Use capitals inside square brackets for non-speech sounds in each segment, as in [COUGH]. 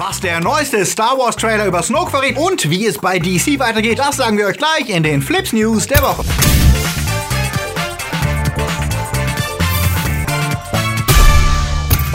Was der neueste Star Wars Trailer über Snoke verrät und wie es bei DC weitergeht, das sagen wir euch gleich in den Flips News der Woche.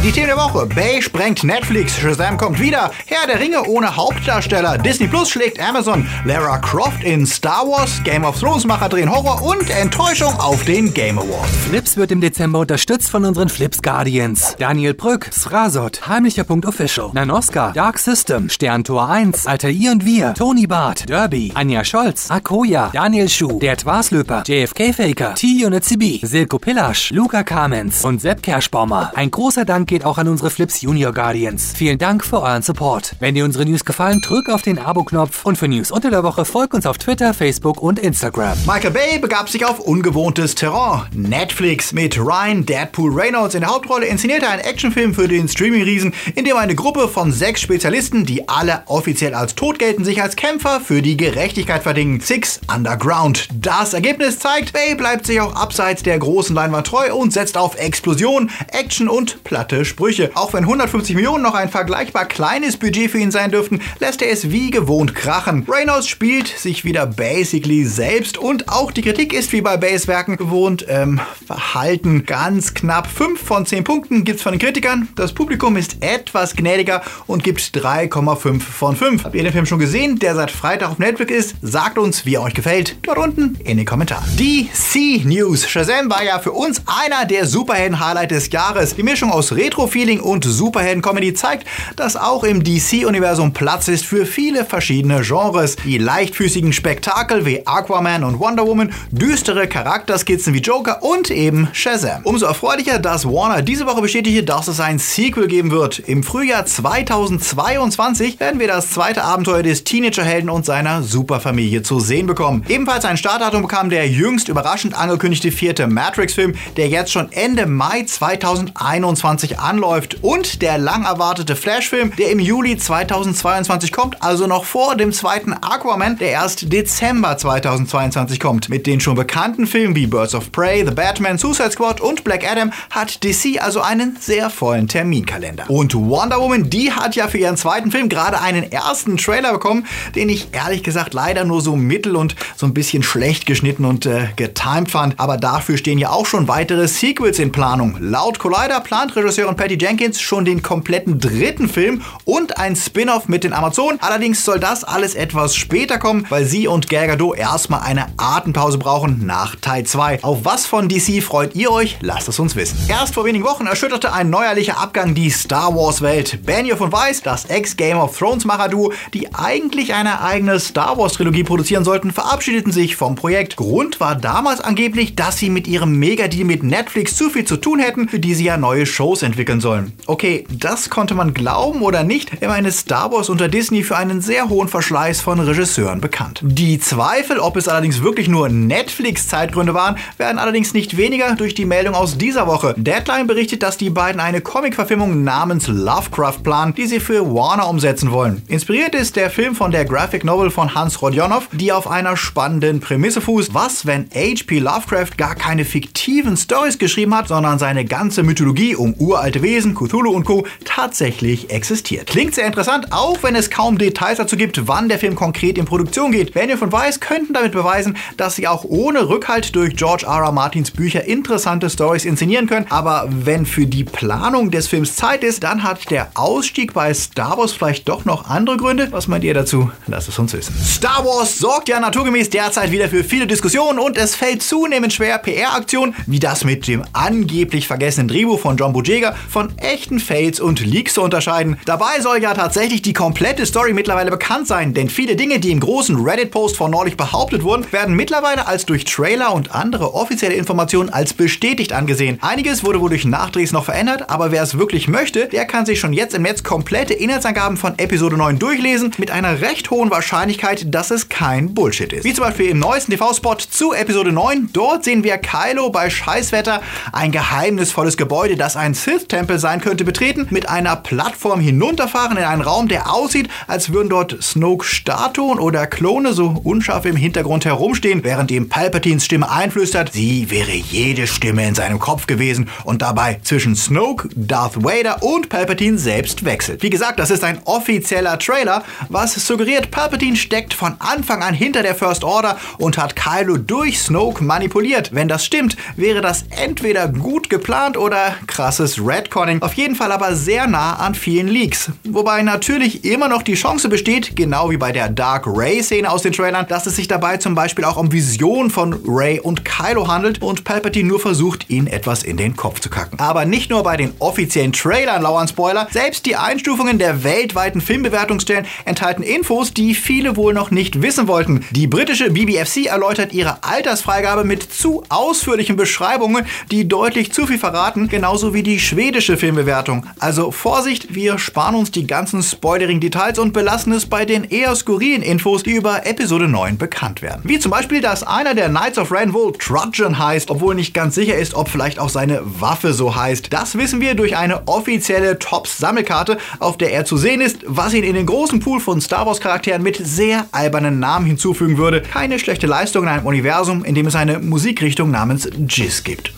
Die Themen der Woche. Bay sprengt Netflix, Shazam kommt wieder, Herr der Ringe ohne Hauptdarsteller, Disney Plus schlägt Amazon, Lara Croft in Star Wars, Game of Thrones Macher drehen Horror und Enttäuschung auf den Game Awards. Flips wird im Dezember unterstützt von unseren Flips Guardians. Daniel Brück, Srasot, Heimlicher Punkt Official, Nanoska, Dark System, Sterntor 1, Alter I und Wir, Tony Barth, Derby, Anja Scholz, Akoya, Daniel Schuh, Der Twaslöper, JFK Faker, T-Unit CB, Silko Pillasch, Luca Kamens und Sepp Kerschbaumer. Ein großer Dank geht auch an unsere Flips Junior Guardians. Vielen Dank für euren Support. Wenn dir unsere News gefallen, drück auf den Abo-Knopf und für News unter der Woche folg uns auf Twitter, Facebook und Instagram. Michael Bay begab sich auf ungewohntes Terrain. Netflix mit Ryan Deadpool Reynolds in der Hauptrolle inszenierte einen Actionfilm für den Streaming-Riesen, in dem eine Gruppe von sechs Spezialisten, die alle offiziell als tot gelten, sich als Kämpfer für die Gerechtigkeit verdingen. Six Underground. Das Ergebnis zeigt, Bay bleibt sich auch abseits der großen Leinwand treu und setzt auf Explosion, Action und platte Sprüche. Auch wenn 150 Millionen noch ein vergleichbar kleines Budget für ihn sein dürften, lässt er es wie gewohnt krachen. Reynolds spielt sich wieder basically selbst und auch die Kritik ist wie bei Bays Werken gewohnt ähm, verhalten. Ganz knapp 5 von 10 Punkten gibt's von den Kritikern. Das Publikum ist etwas gnädiger und gibt 3,5 von 5. Habt ihr den Film schon gesehen, der seit Freitag auf Netflix ist? Sagt uns, wie er euch gefällt. Dort unten in den Kommentaren. DC News. Shazam war ja für uns einer der Superhelden-Highlight des Jahres. Die Mischung aus Retro Retro-Feeling und Superhelden-Comedy zeigt, dass auch im DC-Universum Platz ist für viele verschiedene Genres. Die leichtfüßigen Spektakel wie Aquaman und Wonder Woman, düstere Charakterskizzen wie Joker und eben Shazam. Umso erfreulicher, dass Warner diese Woche bestätigte, dass es ein Sequel geben wird. Im Frühjahr 2022 werden wir das zweite Abenteuer des Teenagerhelden und seiner Superfamilie zu sehen bekommen. Ebenfalls ein Startdatum bekam der jüngst überraschend angekündigte vierte Matrix-Film, der jetzt schon Ende Mai 2021 anläuft und der lang erwartete Flash-Film, der im Juli 2022 kommt, also noch vor dem zweiten Aquaman, der erst Dezember 2022 kommt. Mit den schon bekannten Filmen wie Birds of Prey, The Batman, Suicide Squad und Black Adam hat DC also einen sehr vollen Terminkalender. Und Wonder Woman, die hat ja für ihren zweiten Film gerade einen ersten Trailer bekommen, den ich ehrlich gesagt leider nur so mittel und so ein bisschen schlecht geschnitten und äh, getimed fand. Aber dafür stehen ja auch schon weitere Sequels in Planung. Laut Collider plant Regisseurin von Patty Jenkins schon den kompletten dritten Film und ein Spin-off mit den Amazonen. Allerdings soll das alles etwas später kommen, weil sie und Gal Gadot erstmal eine Atempause brauchen nach Teil 2. Auf was von DC freut ihr euch? Lasst es uns wissen. Erst vor wenigen Wochen erschütterte ein neuerlicher Abgang die Star Wars Welt. Benioff und Weiss, das Ex-Game of Thrones Macher-Duo, die eigentlich eine eigene Star Wars Trilogie produzieren sollten, verabschiedeten sich vom Projekt. Grund war damals angeblich, dass sie mit ihrem Megadeal mit Netflix zu viel zu tun hätten, für die sie ja neue Shows entwickeln sollen sollen. Okay, das konnte man glauben oder nicht, immerhin ist Star Wars unter Disney für einen sehr hohen Verschleiß von Regisseuren bekannt. Die Zweifel, ob es allerdings wirklich nur Netflix-Zeitgründe waren, werden allerdings nicht weniger durch die Meldung aus dieser Woche. Deadline berichtet, dass die beiden eine Comic-Verfilmung namens Lovecraft planen, die sie für Warner umsetzen wollen. Inspiriert ist der Film von der Graphic Novel von Hans Rodionov, die auf einer spannenden Prämisse fußt. Was, wenn H.P. Lovecraft gar keine fiktiven Stories geschrieben hat, sondern seine ganze Mythologie um uralte Wesen, Cthulhu und Co. tatsächlich existiert. Klingt sehr interessant, auch wenn es kaum Details dazu gibt, wann der Film konkret in Produktion geht. Benioff und Weiss könnten damit beweisen, dass sie auch ohne Rückhalt durch George R. R. Martins Bücher interessante Stories inszenieren können. Aber wenn für die Planung des Films Zeit ist, dann hat der Ausstieg bei Star Wars vielleicht doch noch andere Gründe. Was meint ihr dazu? Lasst es uns wissen. Star Wars sorgt ja naturgemäß derzeit wieder für viele Diskussionen und es fällt zunehmend schwer, PR-Aktionen wie das mit dem angeblich vergessenen Drehbuch von John Boyega von echten Fails und Leaks zu unterscheiden. Dabei soll ja tatsächlich die komplette Story mittlerweile bekannt sein, denn viele Dinge, die im großen Reddit-Post von neulich behauptet wurden, werden mittlerweile als durch Trailer und andere offizielle Informationen als bestätigt angesehen. Einiges wurde wohl durch Nachdrehs noch verändert, aber wer es wirklich möchte, der kann sich schon jetzt im Netz komplette Inhaltsangaben von Episode 9 durchlesen, mit einer recht hohen Wahrscheinlichkeit, dass es kein Bullshit ist. Wie zum Beispiel im neuesten TV-Spot zu Episode 9. Dort sehen wir Kylo bei Scheißwetter ein geheimnisvolles Gebäude, das ein Sith Sith-Tempel sein könnte, betreten, mit einer Plattform hinunterfahren in einen Raum, der aussieht, als würden dort Snoke-Statuen oder Klone so unscharf im Hintergrund herumstehen, während ihm Palpatines Stimme einflüstert, sie wäre jede Stimme in seinem Kopf gewesen und dabei zwischen Snoke, Darth Vader und Palpatine selbst wechselt. Wie gesagt, das ist ein offizieller Trailer, was suggeriert, Palpatine steckt von Anfang an hinter der First Order und hat Kylo durch Snoke manipuliert. Wenn das stimmt, wäre das entweder gut geplant oder krasses Redconning. Auf jeden Fall aber sehr nah an vielen Leaks. Wobei natürlich immer noch die Chance besteht, genau wie bei der Dark Ray-Szene aus den Trailern, dass es sich dabei zum Beispiel auch um Visionen von Ray und Kylo handelt und Palpatine nur versucht, ihnen etwas in den Kopf zu kacken. Aber nicht nur bei den offiziellen Trailern lauern Spoiler, selbst die Einstufungen der weltweiten Filmbewertungsstellen enthalten Infos, die viele wohl noch nicht wissen wollten. Die britische BBFC erläutert ihre Altersfreigabe mit zu ausführlichen Beschreibungen, die deutlich zu viel verraten, genauso wie die schwedische Filmbewertung. Also Vorsicht, wir sparen uns die ganzen spoilerigen Details und belassen es bei den eher skurrilen Infos, die über Episode 9 bekannt werden. Wie zum Beispiel, dass einer der Knights of Ren wohl Trudgeon heißt, obwohl nicht ganz sicher ist, ob vielleicht auch seine Waffe so heißt. Das wissen wir durch eine offizielle Tops-Sammelkarte, auf der er zu sehen ist, was ihn in den großen Pool von Star Wars-Charakteren mit sehr albernen Namen hinzufügen würde. Keine schlechte Leistung in einem Universum, in dem es eine Musikrichtung namens Jizz gibt.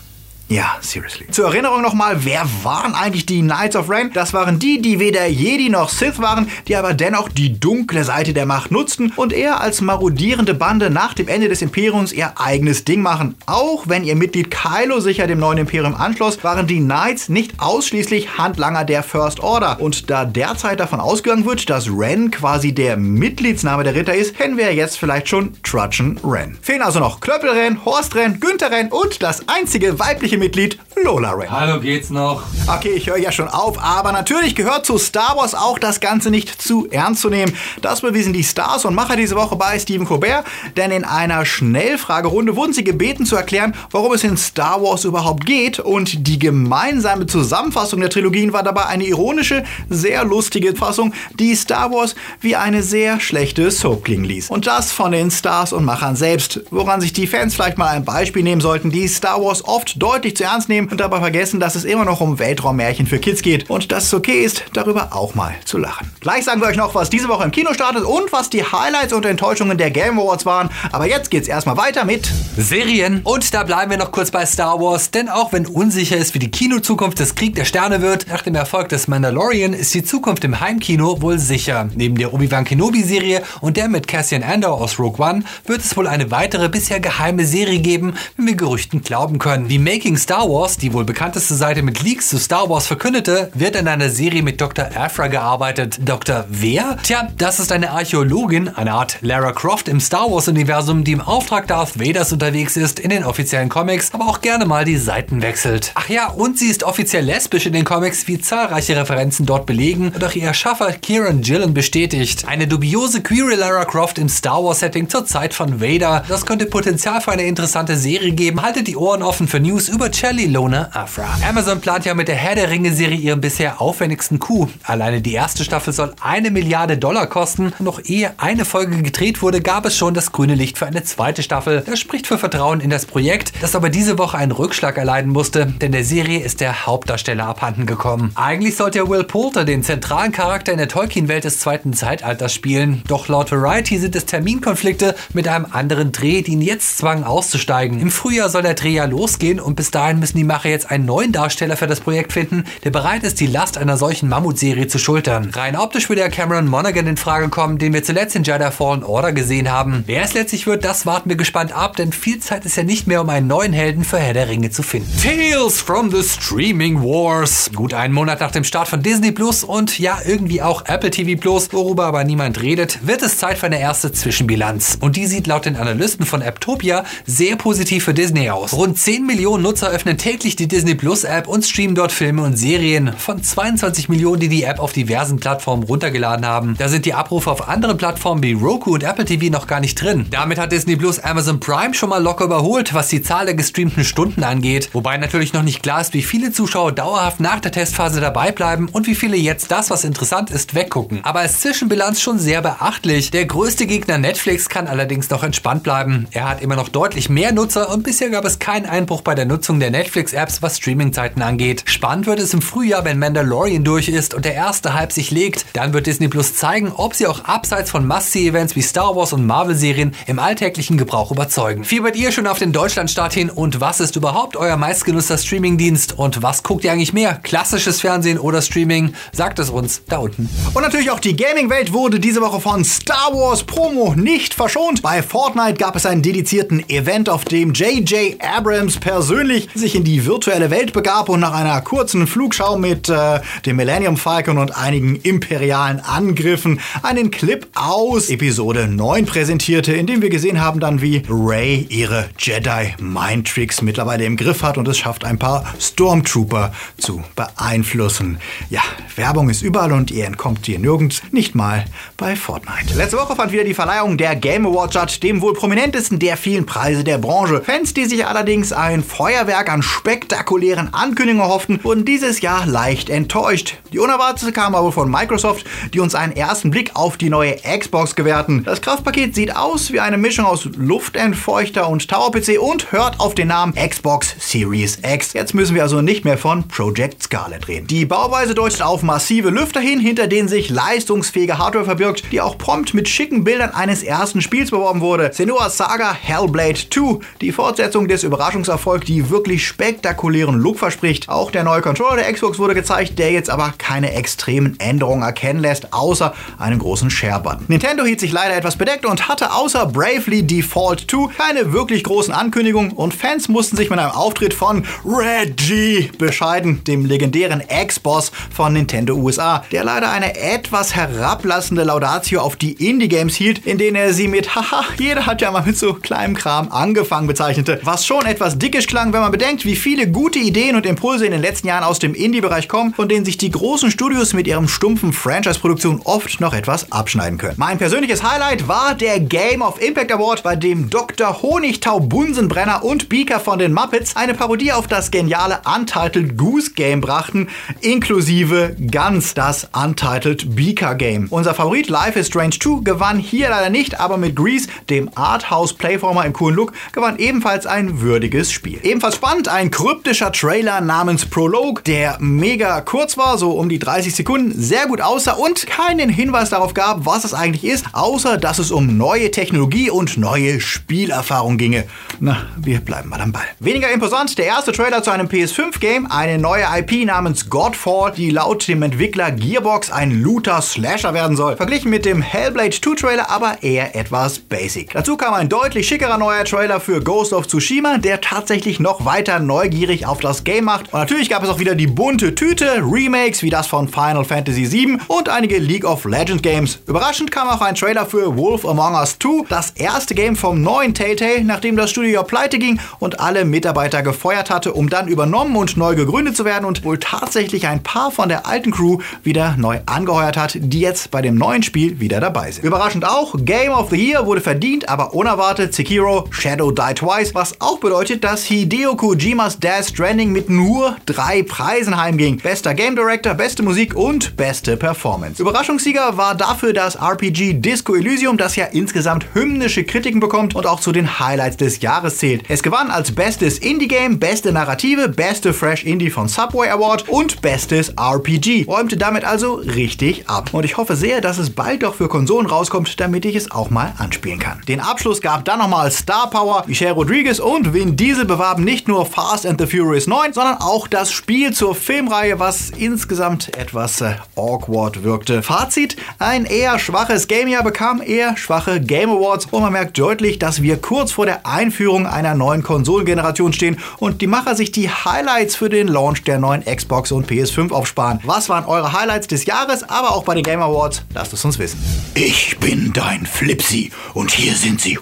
Ja, seriously. Zur Erinnerung nochmal, wer waren eigentlich die Knights of Ren? Das waren die, die weder Jedi noch Sith waren, die aber dennoch die dunkle Seite der Macht nutzten und eher als marodierende Bande nach dem Ende des Imperiums ihr eigenes Ding machen. Auch wenn ihr Mitglied Kylo sich ja dem neuen Imperium anschloss, waren die Knights nicht ausschließlich Handlanger der First Order. Und da derzeit davon ausgegangen wird, dass Ren quasi der Mitgliedsname der Ritter ist, kennen wir jetzt vielleicht schon Trudgeon Ren. Fehlen also noch Klöppel Ren, Horst Ren, Günther Ren und das einzige weibliche Mitglied Lola Ray. Hallo, geht's noch? Okay, ich höre ja schon auf, aber natürlich gehört zu Star Wars auch das Ganze nicht zu ernst zu nehmen. Das bewiesen die Stars und Macher diese Woche bei Stephen Colbert, denn in einer Schnellfragerunde wurden sie gebeten zu erklären, warum es in Star Wars überhaupt geht und die gemeinsame Zusammenfassung der Trilogien war dabei eine ironische, sehr lustige Fassung, die Star Wars wie eine sehr schlechte Soap klingen ließ. Und das von den Stars und Machern selbst, woran sich die Fans vielleicht mal ein Beispiel nehmen sollten, die Star Wars oft deutlich zu ernst nehmen und dabei vergessen, dass es immer noch um Weltraummärchen für Kids geht und dass es okay ist, darüber auch mal zu lachen. Gleich sagen wir euch noch, was diese Woche im Kino startet und was die Highlights und Enttäuschungen der Game Awards waren. Aber jetzt geht's erstmal weiter mit Serien. Und da bleiben wir noch kurz bei Star Wars, denn auch wenn unsicher ist, wie die Kinozukunft des Krieg der Sterne wird, nach dem Erfolg des Mandalorian ist die Zukunft im Heimkino wohl sicher. Neben der Obi-Wan Kenobi-Serie und der mit Cassian Andor aus Rogue One wird es wohl eine weitere bisher geheime Serie geben, wenn wir Gerüchten glauben können. Wie Making Star Wars, die wohl bekannteste Seite mit Leaks zu Star Wars verkündete, wird an einer Serie mit Dr. Afra gearbeitet. Dr. Wer? Tja, das ist eine Archäologin, eine Art Lara Croft im Star Wars-Universum, die im Auftrag Darth Vaders unterwegs ist in den offiziellen Comics, aber auch gerne mal die Seiten wechselt. Ach ja, und sie ist offiziell lesbisch in den Comics, wie zahlreiche Referenzen dort belegen auch ihr Erschaffer Kieran Gillen bestätigt. Eine dubiose queere Lara Croft im Star Wars-Setting zur Zeit von Vader. Das könnte Potenzial für eine interessante Serie geben. Haltet die Ohren offen für News über Charlie Lona Afra. Amazon plant ja mit der Herr der Ringe-Serie ihren bisher aufwendigsten Coup. Alleine die erste Staffel soll eine Milliarde Dollar kosten. Noch ehe eine Folge gedreht wurde, gab es schon das grüne Licht für eine zweite Staffel. Das spricht für Vertrauen in das Projekt, das aber diese Woche einen Rückschlag erleiden musste, denn der Serie ist der Hauptdarsteller abhanden gekommen. Eigentlich sollte ja Will Poulter den zentralen Charakter in der Tolkien-Welt des zweiten Zeitalters spielen, doch laut Variety sind es Terminkonflikte mit einem anderen Dreh, die ihn jetzt zwangen auszusteigen. Im Frühjahr soll der Dreh ja losgehen und bis dahin müssen die Macher jetzt einen neuen Darsteller für das Projekt finden, der bereit ist, die Last einer solchen Mammutserie zu schultern. Rein optisch würde ja Cameron Monaghan in Frage kommen, den wir zuletzt in Jedi Fallen Order gesehen haben. Wer es letztlich wird, das warten wir gespannt ab, denn viel Zeit ist ja nicht mehr, um einen neuen Helden für Herr der Ringe zu finden. Tales from the Streaming Wars. Gut einen Monat nach dem Start von Disney Plus und ja, irgendwie auch Apple TV Plus, worüber aber niemand redet, wird es Zeit für eine erste Zwischenbilanz. Und die sieht laut den Analysten von Apptopia sehr positiv für Disney aus. Rund 10 Millionen Nutzer öffnen täglich die Disney Plus App und streamen dort Filme und Serien. Von 22 Millionen, die die App auf diversen Plattformen runtergeladen haben. Da sind die Abrufe auf anderen Plattformen wie Roku und Apple TV noch gar nicht drin. Damit hat Disney Plus Amazon Prime schon mal locker überholt, was die Zahl der gestreamten Stunden angeht. Wobei natürlich noch nicht klar ist, wie viele Zuschauer dauerhaft nach der Testphase dabei bleiben und wie viele jetzt das, was interessant ist, weggucken. Aber als Zwischenbilanz schon sehr beachtlich. Der größte Gegner Netflix kann allerdings noch entspannt bleiben. Er hat immer noch deutlich mehr Nutzer und bisher gab es keinen Einbruch bei der Nutzung Nutzung der Netflix-Apps, was Streaming-Zeiten angeht. Spannend wird es im Frühjahr, wenn Mandalorian durch ist und der erste Hype sich legt. Dann wird Disney Plus zeigen, ob sie auch abseits von Must-See-Events wie Star Wars und Marvel-Serien im alltäglichen Gebrauch überzeugen. Fiebert ihr schon auf den Deutschlandstart hin und was ist überhaupt euer meistgenusster Streaming-Dienst und was guckt ihr eigentlich mehr? Klassisches Fernsehen oder Streaming? Sagt es uns da unten. Und natürlich auch die Gaming-Welt wurde diese Woche von Star Wars Promo nicht verschont. Bei Fortnite gab es einen dedizierten Event, auf dem J.J. Abrams persönlich sich in die virtuelle Welt begab und nach einer kurzen Flugschau mit äh, dem Millennium Falcon und einigen imperialen Angriffen einen Clip aus Episode 9 präsentierte, in dem wir gesehen haben dann, wie Rey ihre Jedi Mind Tricks mittlerweile im Griff hat und es schafft, ein paar Stormtrooper zu beeinflussen. Ja, Werbung ist überall und ihr entkommt ihr nirgends, nicht mal bei Fortnite. Letzte Woche fand wieder die Verleihung der Game Award statt, dem wohl prominentesten der vielen Preise der Branche. Fans, die sich allerdings ein Feuerwerk an spektakulären Ankündigungen hofften, wurden dieses Jahr leicht enttäuscht. Die unerwartete kam aber von Microsoft, die uns einen ersten Blick auf die neue Xbox gewährten. Das Kraftpaket sieht aus wie eine Mischung aus Luftentfeuchter und Tower-PC und hört auf den Namen Xbox Series X. Jetzt müssen wir also nicht mehr von Project Scarlet reden. Die Bauweise deutet auf massive Lüfter hin, hinter denen sich leistungsfähige Hardware verbirgt, die auch prompt mit schicken Bildern eines ersten Spiels beworben wurde. Senua's Saga Hellblade 2, die Fortsetzung des Überraschungserfolgs, die wirklich spektakulären Look verspricht. Auch der neue Controller der Xbox wurde gezeigt, der jetzt aber keine extremen Änderungen erkennen lässt, außer einen großen Share-Button. Nintendo hielt sich leider etwas bedeckt und hatte außer Bravely Default 2 keine wirklich großen Ankündigungen und Fans mussten sich mit einem Auftritt von Reggie bescheiden, dem legendären Ex-Boss von Nintendo USA, der leider eine etwas herablassende Laudatio auf die Indie-Games hielt, in denen er sie mit [LAUGHS] Haha, jeder hat ja mal mit so kleinem Kram angefangen bezeichnete. Was schon etwas dickisch klang, wenn man bedenkt, wie viele gute Ideen und Impulse in den letzten Jahren aus dem Indie-Bereich kommen, von denen sich die großen Studios mit ihrem stumpfen Franchise-Produktion oft noch etwas abschneiden können. Mein persönliches Highlight war der Game of Impact Award, bei dem Dr. Honigtau Bunsenbrenner und Beaker von den Muppets eine Parodie auf das geniale Untitled Goose Game brachten, inklusive ganz das Untitled Beaker Game. Unser Favorit Life is Strange 2 gewann hier leider nicht, aber mit Grease, dem Arthouse Playformer im coolen Look, gewann ebenfalls ein würdiges Spiel. Ebenfalls spannend, ein kryptischer Trailer namens Prologue, der mega kurz war, so um die 30 Sekunden, sehr gut aussah und keinen Hinweis darauf gab, was es eigentlich ist, außer dass es um neue Technologie und neue Spielerfahrung ginge. Na, wir bleiben mal am Ball. Weniger imposant, der erste Trailer zu einem PS5-Game, eine neue IP namens Godfall, die laut dem Entwickler Gearbox ein Looter-Slasher werden soll. Verglichen mit dem Hellblade 2-Trailer aber eher etwas basic. Dazu kam ein deutlich schickerer neuer Trailer für Ghost of Tsushima, der tatsächlich noch weiter neugierig auf das Game macht. Und natürlich gab es auch wieder die bunte Tüte, Remakes wie das von Final Fantasy VII und einige League of Legends Games. Überraschend kam auch ein Trailer für Wolf Among Us 2, das erste Game vom neuen Telltale, nachdem das Studio pleite ging und alle Mitarbeiter gefeuert hatte, um dann übernommen und neu gegründet zu werden und wohl tatsächlich ein paar von der alten Crew wieder neu angeheuert hat, die jetzt bei dem neuen Spiel wieder dabei sind. Überraschend auch, Game of the Year wurde verdient, aber unerwartet Sekiro Shadow Die Twice, was auch bedeutet, dass Hideo Kojimas Death Stranding mit nur drei Preisen heimging. Bester Game Director, beste Musik und beste Performance. Überraschungssieger war dafür das RPG Disco Elysium, das ja insgesamt hymnische Kritiken bekommt und auch zu den Highlights des Jahres zählt. Es gewann als bestes Indie-Game, beste Narrative, beste Fresh Indie von Subway Award und bestes RPG. Räumte damit also richtig ab. Und ich hoffe sehr, dass es bald doch für Konsolen rauskommt, damit ich es auch mal anspielen kann. Den Abschluss gab dann nochmal Star Power. Michelle Rodriguez und Vin Diesel bewarben nicht nur Fast and the Furious 9, sondern auch das Spiel zur Filmreihe, was insgesamt etwas äh, awkward wirkte. Fazit: Ein eher schwaches Game-Jahr bekam eher schwache Game Awards und man merkt deutlich, dass wir kurz vor der Einführung einer neuen Konsolengeneration stehen und die Macher sich die Highlights für den Launch der neuen Xbox und PS5 aufsparen. Was waren eure Highlights des Jahres, aber auch bei den Game Awards? Lasst es uns wissen. Ich bin dein Flipsy und hier sind sie,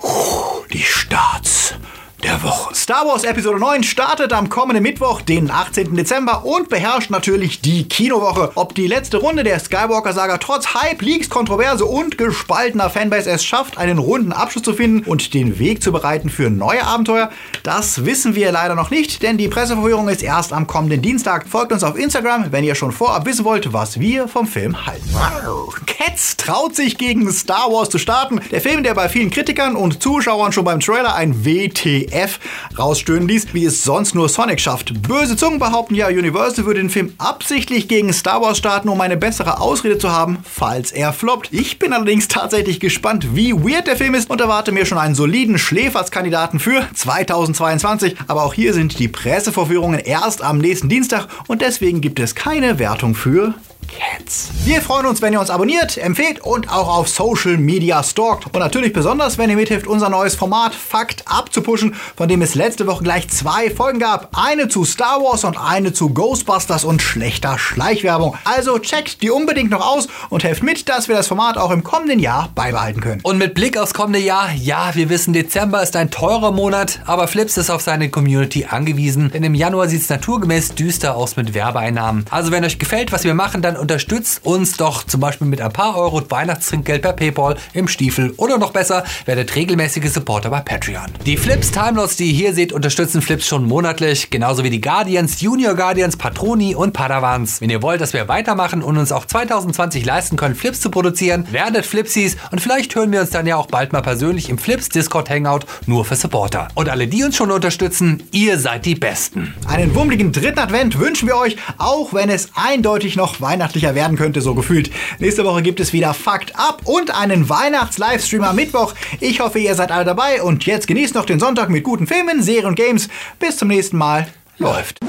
die Starts der Woche. Star Wars Episode 9 startet am kommenden Mittwoch, den 18. Dezember und beherrscht natürlich die Kinowoche. Ob die letzte Runde der Skywalker-Saga trotz Hype, Leaks, Kontroverse und gespaltener Fanbase es schafft, einen runden Abschluss zu finden und den Weg zu bereiten für neue Abenteuer, das wissen wir leider noch nicht, denn die Presseverführung ist erst am kommenden Dienstag. Folgt uns auf Instagram, wenn ihr schon vorab wissen wollt, was wir vom Film halten. Cats traut sich gegen Star Wars zu starten. Der Film, der bei vielen Kritikern und Zuschauern schon beim Trailer ein WTF F rausstöhnen ließ, wie es sonst nur Sonic schafft. Böse Zungen behaupten ja, Universal würde den Film absichtlich gegen Star Wars starten, um eine bessere Ausrede zu haben, falls er floppt. Ich bin allerdings tatsächlich gespannt, wie weird der Film ist und erwarte mir schon einen soliden Schläferskandidaten für 2022. Aber auch hier sind die Pressevorführungen erst am nächsten Dienstag und deswegen gibt es keine Wertung für Cats. Wir freuen uns, wenn ihr uns abonniert, empfehlt und auch auf Social Media stalkt. Und natürlich besonders, wenn ihr mithilft, unser neues Format Fakt abzupuschen, von dem es letzte Woche gleich zwei Folgen gab. Eine zu Star Wars und eine zu Ghostbusters und schlechter Schleichwerbung. Also checkt die unbedingt noch aus und helft mit, dass wir das Format auch im kommenden Jahr beibehalten können. Und mit Blick aufs kommende Jahr, ja, wir wissen, Dezember ist ein teurer Monat, aber Flips ist auf seine Community angewiesen, denn im Januar sieht es naturgemäß düster aus mit Werbeeinnahmen. Also wenn euch gefällt, was wir machen, dann unterstützt uns doch zum Beispiel mit ein paar Euro Weihnachtstrinkgeld per PayPal im Stiefel oder noch besser, werdet regelmäßige Supporter bei Patreon. Die Flips Timelots, die ihr hier seht, unterstützen Flips schon monatlich, genauso wie die Guardians, Junior Guardians, Patroni und Padawans. Wenn ihr wollt, dass wir weitermachen und uns auch 2020 leisten können, Flips zu produzieren, werdet Flipsies und vielleicht hören wir uns dann ja auch bald mal persönlich im Flips Discord Hangout nur für Supporter. Und alle, die uns schon unterstützen, ihr seid die Besten. Einen wummeligen dritten Advent wünschen wir euch, auch wenn es eindeutig noch Weihnachten weihnachtlicher werden könnte, so gefühlt. Nächste Woche gibt es wieder Fakt ab und einen Weihnachts-Livestream am Mittwoch. Ich hoffe, ihr seid alle dabei und jetzt genießt noch den Sonntag mit guten Filmen, Serien und Games. Bis zum nächsten Mal. Läuft.